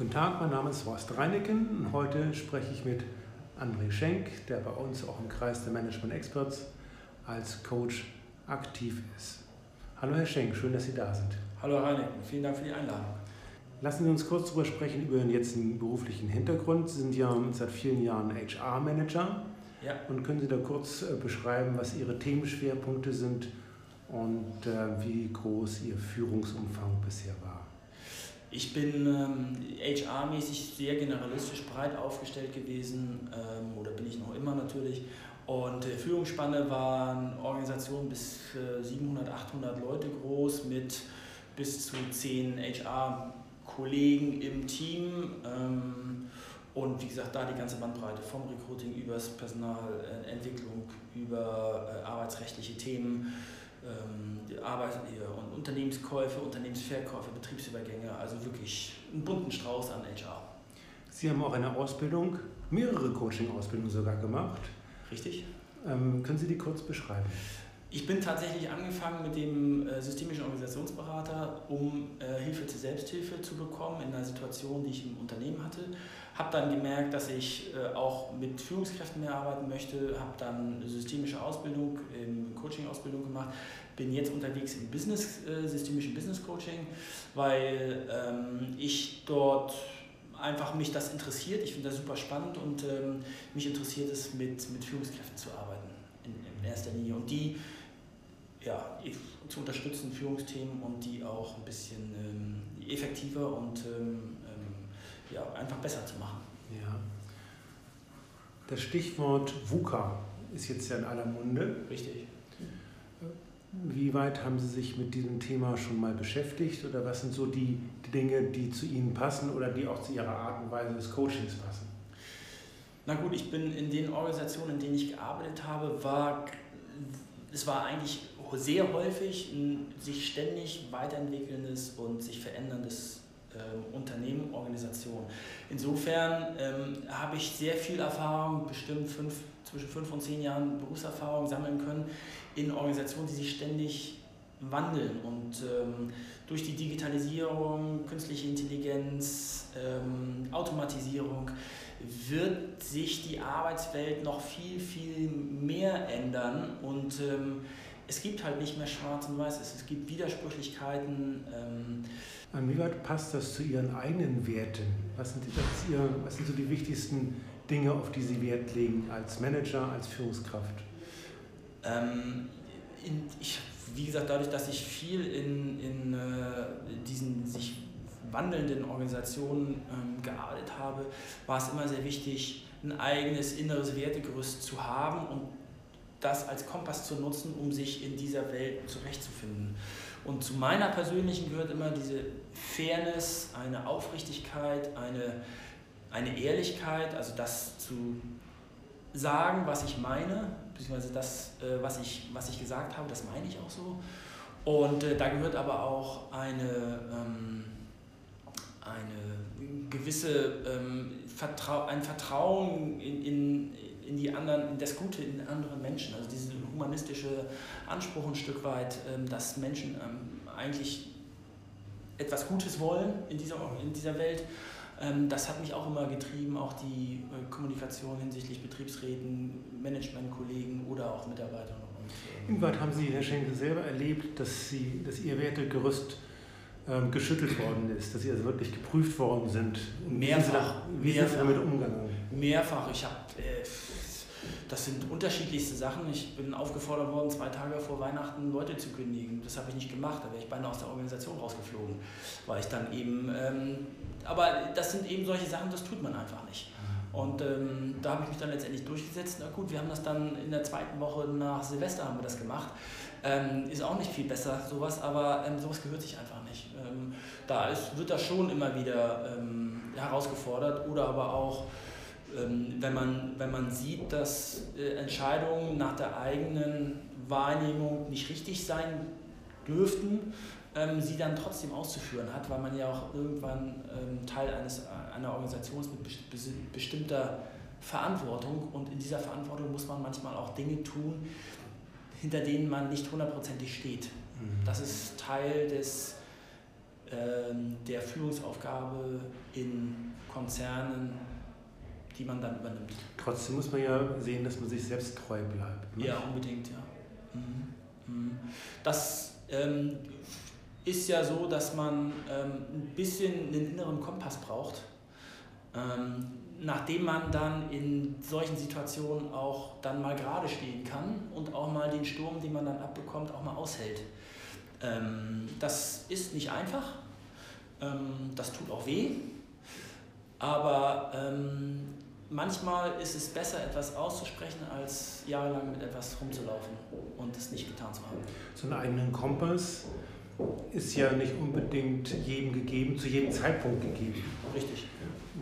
Guten Tag, mein Name ist Horst Reineken und heute spreche ich mit André Schenk, der bei uns auch im Kreis der Management Experts als Coach aktiv ist. Hallo Herr Schenk, schön, dass Sie da sind. Hallo Herr Reineken, vielen Dank für die Einladung. Lassen Sie uns kurz darüber sprechen, über Ihren jetzigen beruflichen Hintergrund. Sie sind ja seit vielen Jahren HR-Manager. Ja. Und können Sie da kurz äh, beschreiben, was Ihre Themenschwerpunkte sind und äh, wie groß Ihr Führungsumfang bisher war? Ich bin ähm, HR-mäßig sehr generalistisch breit aufgestellt gewesen ähm, oder bin ich noch immer natürlich. Und äh, Führungsspanne waren Organisationen bis äh, 700, 800 Leute groß mit bis zu 10 HR-Kollegen im Team. Ähm, und wie gesagt, da die ganze Bandbreite vom Recruiting über Personalentwicklung, über äh, arbeitsrechtliche Themen ähm, Arbeit und Unternehmenskäufe, Unternehmensverkäufe, Betriebsübergänge, also wirklich einen bunten Strauß an HR. Sie haben auch eine Ausbildung, mehrere Coaching-Ausbildungen sogar gemacht. Richtig. Ähm, können Sie die kurz beschreiben? Ich bin tatsächlich angefangen mit dem äh, systemischen Organisationsberater, um äh, Hilfe zur Selbsthilfe zu bekommen in einer Situation, die ich im Unternehmen hatte. Habe dann gemerkt, dass ich äh, auch mit Führungskräften mehr arbeiten möchte, habe dann eine systemische Ausbildung, ähm, Coaching-Ausbildung gemacht, bin jetzt unterwegs im Business, systemischen Business Coaching, weil ähm, ich dort einfach mich das interessiert. Ich finde das super spannend und ähm, mich interessiert es, mit, mit Führungskräften zu arbeiten in, in erster Linie. Und die ja, zu unterstützen, Führungsthemen und die auch ein bisschen ähm, effektiver und ähm, ähm, ja, einfach besser zu machen. Ja. Das Stichwort VUCA ist jetzt ja in aller Munde. Richtig. Wie weit haben Sie sich mit diesem Thema schon mal beschäftigt oder was sind so die Dinge, die zu Ihnen passen oder die auch zu Ihrer Art und Weise des Coachings passen? Na gut, ich bin in den Organisationen, in denen ich gearbeitet habe, war es war eigentlich sehr häufig ein sich ständig weiterentwickelndes und sich veränderndes äh, Unternehmen, Organisation. Insofern ähm, habe ich sehr viel Erfahrung, bestimmt fünf, zwischen fünf und zehn Jahren Berufserfahrung sammeln können in Organisationen, die sich ständig wandeln und ähm, durch die Digitalisierung, künstliche Intelligenz, ähm, Automatisierung wird sich die Arbeitswelt noch viel, viel mehr ändern und ähm, es gibt halt nicht mehr schwarz und weiß, es, gibt Widersprüchlichkeiten. Ähm. Inwieweit passt das zu Ihren eigenen Werten? Was sind, die, Ihr, was sind so die wichtigsten Dinge, auf die Sie Wert legen als Manager, als Führungskraft? Ähm, in, ich, wie gesagt, dadurch, dass ich viel in, in äh, diesen sich wandelnden Organisationen ähm, gearbeitet habe, war es immer sehr wichtig, ein eigenes inneres Wertegerüst zu haben und das als Kompass zu nutzen, um sich in dieser Welt zurechtzufinden. Und zu meiner persönlichen gehört immer diese Fairness, eine Aufrichtigkeit, eine, eine Ehrlichkeit, also das zu sagen, was ich meine, beziehungsweise das, äh, was, ich, was ich gesagt habe, das meine ich auch so. Und äh, da gehört aber auch eine, ähm, eine gewisse ähm, Vertrau ein Vertrauen in, in, in die anderen, in das Gute in anderen Menschen. Also dieser humanistische Anspruch ein Stück weit, ähm, dass Menschen ähm, eigentlich etwas Gutes wollen in dieser, in dieser Welt. Ähm, das hat mich auch immer getrieben, auch die äh, Kommunikation hinsichtlich Betriebsräten, Managementkollegen oder auch Mitarbeitern. Inwieweit haben Sie, Herr Schenkel, selber erlebt, dass, Sie, dass Ihr Wertegerüst ähm, geschüttelt worden ist, dass Sie also wirklich geprüft worden sind? Mehrfach. Wie sind Sie damit umgegangen? Mehrfach. Ich habe... Äh, das sind unterschiedlichste Sachen. Ich bin aufgefordert worden, zwei Tage vor Weihnachten Leute zu kündigen. Das habe ich nicht gemacht, da wäre ich beinahe aus der Organisation rausgeflogen, weil ich dann eben, ähm, aber das sind eben solche Sachen, das tut man einfach nicht. Und ähm, da habe ich mich dann letztendlich durchgesetzt. Na gut, wir haben das dann in der zweiten Woche nach Silvester haben wir das gemacht. Ähm, ist auch nicht viel besser, sowas, aber ähm, sowas gehört sich einfach nicht. Ähm, da ist, wird das schon immer wieder ähm, herausgefordert oder aber auch ähm, wenn, man, wenn man sieht, dass äh, Entscheidungen nach der eigenen Wahrnehmung nicht richtig sein dürften, ähm, sie dann trotzdem auszuführen hat, weil man ja auch irgendwann ähm, Teil eines, einer Organisation ist mit bestimmter Verantwortung und in dieser Verantwortung muss man manchmal auch Dinge tun, hinter denen man nicht hundertprozentig steht. Mhm. Das ist Teil des, der Führungsaufgabe in Konzernen, die man dann übernimmt. Trotzdem muss man ja sehen, dass man sich selbst treu bleibt. Ne? Ja, unbedingt, ja. Mhm. Mhm. Das ähm, ist ja so, dass man ähm, ein bisschen einen inneren Kompass braucht, ähm, nachdem man dann in solchen Situationen auch dann mal gerade stehen kann und auch mal den Sturm, den man dann abbekommt, auch mal aushält. Ähm, das ist nicht einfach, ähm, das tut auch weh, aber ähm, manchmal ist es besser, etwas auszusprechen, als jahrelang mit etwas rumzulaufen und es nicht getan zu haben. So einen eigenen Kompass ist ja nicht unbedingt jedem gegeben, zu jedem Zeitpunkt gegeben. Richtig.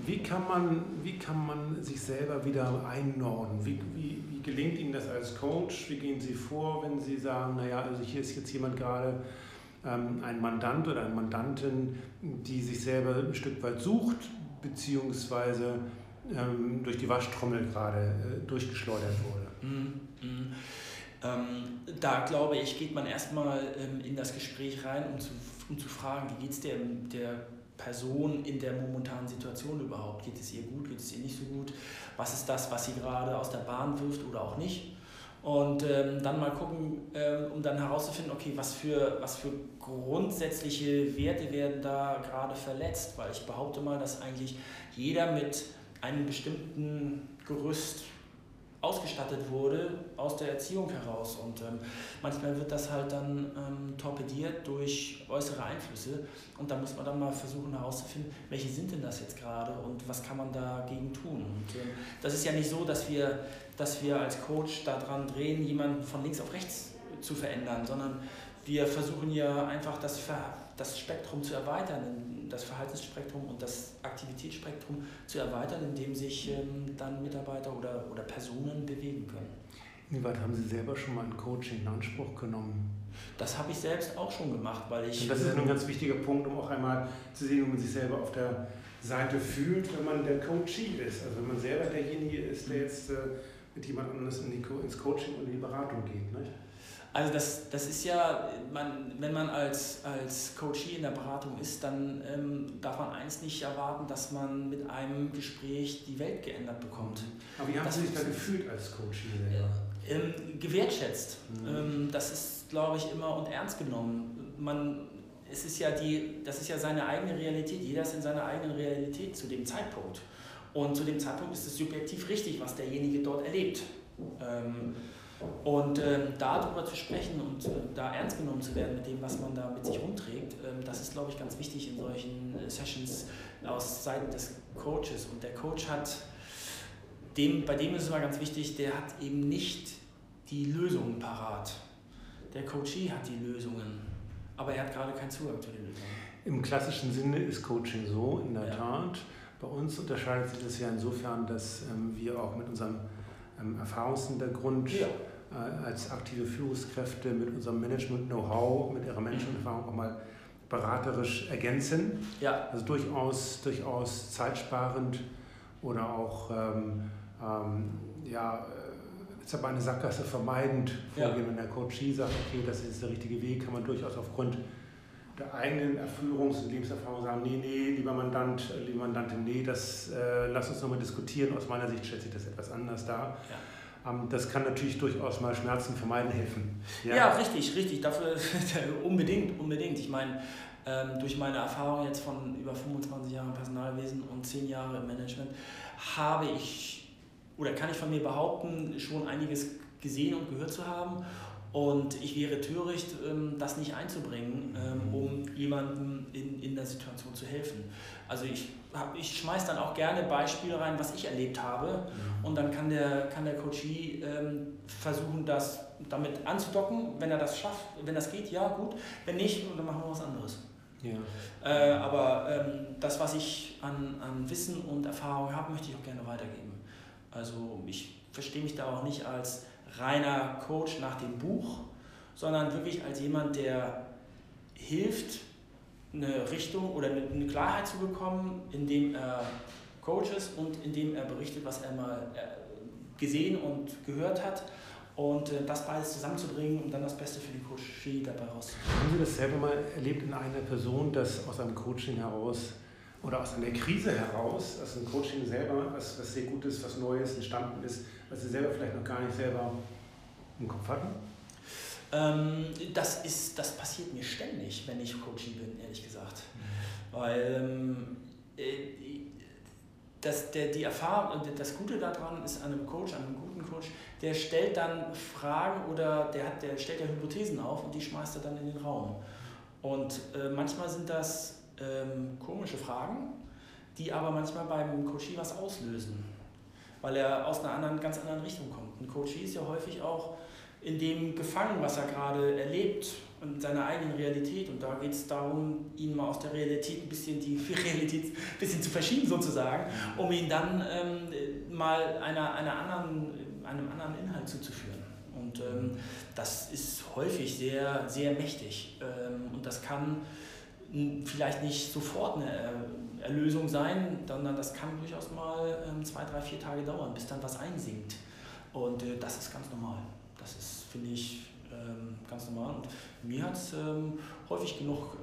Wie kann man, wie kann man sich selber wieder einnorden? Wie, wie, wie gelingt Ihnen das als Coach? Wie gehen Sie vor, wenn Sie sagen, naja, also hier ist jetzt jemand gerade ähm, ein Mandant oder eine Mandantin, die sich selber ein Stück weit sucht, beziehungsweise ähm, durch die Waschtrommel gerade äh, durchgeschleudert wurde? Mm, mm. Ähm, da glaube ich, geht man erstmal ähm, in das Gespräch rein, um zu, um zu fragen, wie geht es der, der Person in der momentanen Situation überhaupt? Geht es ihr gut, geht es ihr nicht so gut? Was ist das, was sie gerade aus der Bahn wirft oder auch nicht? Und ähm, dann mal gucken, ähm, um dann herauszufinden, okay, was für, was für grundsätzliche Werte werden da gerade verletzt? Weil ich behaupte mal, dass eigentlich jeder mit einem bestimmten Gerüst ausgestattet wurde aus der Erziehung heraus. Und ähm, manchmal wird das halt dann ähm, torpediert durch äußere Einflüsse. Und da muss man dann mal versuchen herauszufinden, welche sind denn das jetzt gerade und was kann man dagegen tun. Und ähm, das ist ja nicht so, dass wir, dass wir als Coach daran drehen, jemanden von links auf rechts zu verändern, sondern wir versuchen ja einfach das, das Spektrum zu erweitern, das Verhaltensspektrum und das Aktivitätsspektrum zu erweitern, indem sich ähm, dann Mitarbeiter oder, oder Personen bewegen können. Inwieweit haben Sie selber schon mal ein Coaching in Anspruch genommen? Das habe ich selbst auch schon gemacht, weil ich. Und das ist ein ganz wichtiger Punkt, um auch einmal zu sehen, wie man sich selber auf der Seite fühlt, wenn man der Coachee ist. Also wenn man selber derjenige ist, der jetzt äh, mit jemand anderes in die, ins Coaching und in die Beratung geht. Nicht? Also das, das ist ja, man, wenn man als, als Coachie in der Beratung ist, dann ähm, darf man eins nicht erwarten, dass man mit einem Gespräch die Welt geändert bekommt. Aber wie haben Sie sich da gefühlt als Coachie? Äh, ähm, gewertschätzt. Mhm. Ähm, das ist, glaube ich, immer und ernst genommen. Man, es ist ja die, das ist ja seine eigene Realität. Jeder ist in seiner eigenen Realität zu dem Zeitpunkt. Und zu dem Zeitpunkt ist es subjektiv richtig, was derjenige dort erlebt. Ähm, und ähm, darüber zu sprechen und äh, da ernst genommen zu werden mit dem, was man da mit sich rumträgt, ähm, das ist, glaube ich, ganz wichtig in solchen äh, Sessions aus Seiten des Coaches. Und der Coach hat, dem, bei dem ist es immer ganz wichtig, der hat eben nicht die Lösungen parat. Der Coachee hat die Lösungen, aber er hat gerade keinen Zugang zu den Lösungen. Im klassischen Sinne ist Coaching so, in der ja. Tat. Bei uns unterscheidet sich das ja insofern, dass ähm, wir auch mit unserem ähm, Erfahrungshintergrund ja. äh, als aktive Führungskräfte mit unserem Management-Know-how, mit ihrer Menschenerfahrung auch mal beraterisch ergänzen. Ja. Also durchaus, durchaus zeitsparend oder auch ähm, ähm, ja, jetzt aber eine Sackgasse vermeidend vorgehen, ja. wenn der Coachie sagt, okay, das ist der richtige Weg, kann man durchaus aufgrund der eigenen Erführungs- und Lebenserfahrung sagen, nee, nee, lieber Mandant, liebe Mandantin, nee, das äh, lass uns nochmal diskutieren. Aus meiner Sicht schätze ich das etwas anders dar. Ja. Ähm, das kann natürlich durchaus mal Schmerzen vermeiden helfen. Ja, ja richtig, richtig. Dafür unbedingt, unbedingt. Ich meine, ähm, durch meine Erfahrung jetzt von über 25 Jahren Personalwesen und 10 Jahre im Management habe ich oder kann ich von mir behaupten, schon einiges gesehen und gehört zu haben und ich wäre töricht, ähm, das nicht einzubringen, ähm, um jemandem in, in der Situation zu helfen. Also ich, ich schmeiße dann auch gerne Beispiele rein, was ich erlebt habe. Und dann kann der, kann der Coachie ähm, versuchen, das damit anzudocken. Wenn er das schafft, wenn das geht, ja gut. Wenn nicht, dann machen wir was anderes. Ja. Äh, aber das, was ich an, an Wissen und Erfahrung habe, möchte ich auch gerne weitergeben. Also ich verstehe mich da auch nicht als reiner Coach nach dem Buch, sondern wirklich als jemand, der hilft, eine Richtung oder eine Klarheit zu bekommen, indem er Coach ist und indem er berichtet, was er mal äh, gesehen und gehört hat. Und äh, das beides zusammenzubringen und dann das Beste für die Coachie dabei rauszuholen. Haben Sie das selber mal erlebt in einer Person, dass aus einem Coaching heraus oder aus einer Krise heraus, aus dem Coaching selber, was, was sehr gut ist, was Neues entstanden ist, was Sie selber vielleicht noch gar nicht selber im Kopf hatten? Ähm, das, ist, das passiert mir ständig, wenn ich Coaching bin, ehrlich gesagt. Weil ähm, äh, das, der, die Erfahrung und das Gute daran ist an einem Coach, an einem guten Coach, der stellt dann Fragen oder der, hat, der stellt ja Hypothesen auf und die schmeißt er dann in den Raum. Und äh, manchmal sind das ähm, komische Fragen, die aber manchmal beim Coachie was auslösen, weil er aus einer anderen, ganz anderen Richtung kommt. Ein Coachie ist ja häufig auch in dem gefangen, was er gerade erlebt und seiner eigenen Realität. Und da geht es darum, ihn mal aus der Realität ein bisschen die Realität ein bisschen zu verschieben sozusagen, um ihn dann ähm, mal einer, einer anderen, einem anderen Inhalt zuzuführen. Und ähm, das ist häufig sehr, sehr mächtig. Ähm, und das kann vielleicht nicht sofort eine äh, Erlösung sein, sondern das kann durchaus mal ähm, zwei, drei, vier Tage dauern, bis dann was einsinkt. Und äh, das ist ganz normal. Das ist, finde ich, ähm, ganz normal. Und mir hat es ähm, häufig genug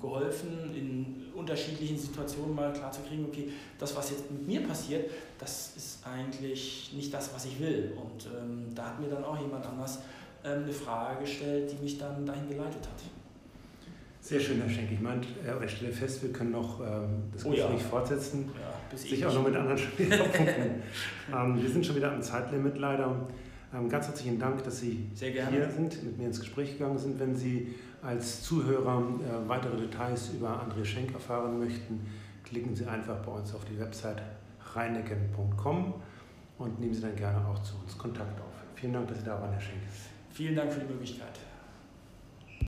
geholfen, in unterschiedlichen Situationen mal klarzukriegen, okay, das, was jetzt mit mir passiert, das ist eigentlich nicht das, was ich will. Und da hat mir dann auch jemand anders eine Frage gestellt, die mich dann dahin geleitet hat. Sehr schön, Herr Schenk. Ich meine, äh, ich stelle fest, wir können noch ähm, das Gespräch oh ja. fortsetzen, ja, sich auch noch mit anderen Schwerpunkten. ähm, wir sind schon wieder am Zeitlimit leider. Ähm, ganz herzlichen Dank, dass Sie hier sind, mit mir ins Gespräch gegangen sind. Wenn Sie als Zuhörer äh, weitere Details über André Schenk erfahren möchten, klicken Sie einfach bei uns auf die Website reineken.com und nehmen Sie dann gerne auch zu uns Kontakt auf. Vielen Dank, dass Sie da waren, Herr Schenk. Vielen Dank für die Möglichkeit.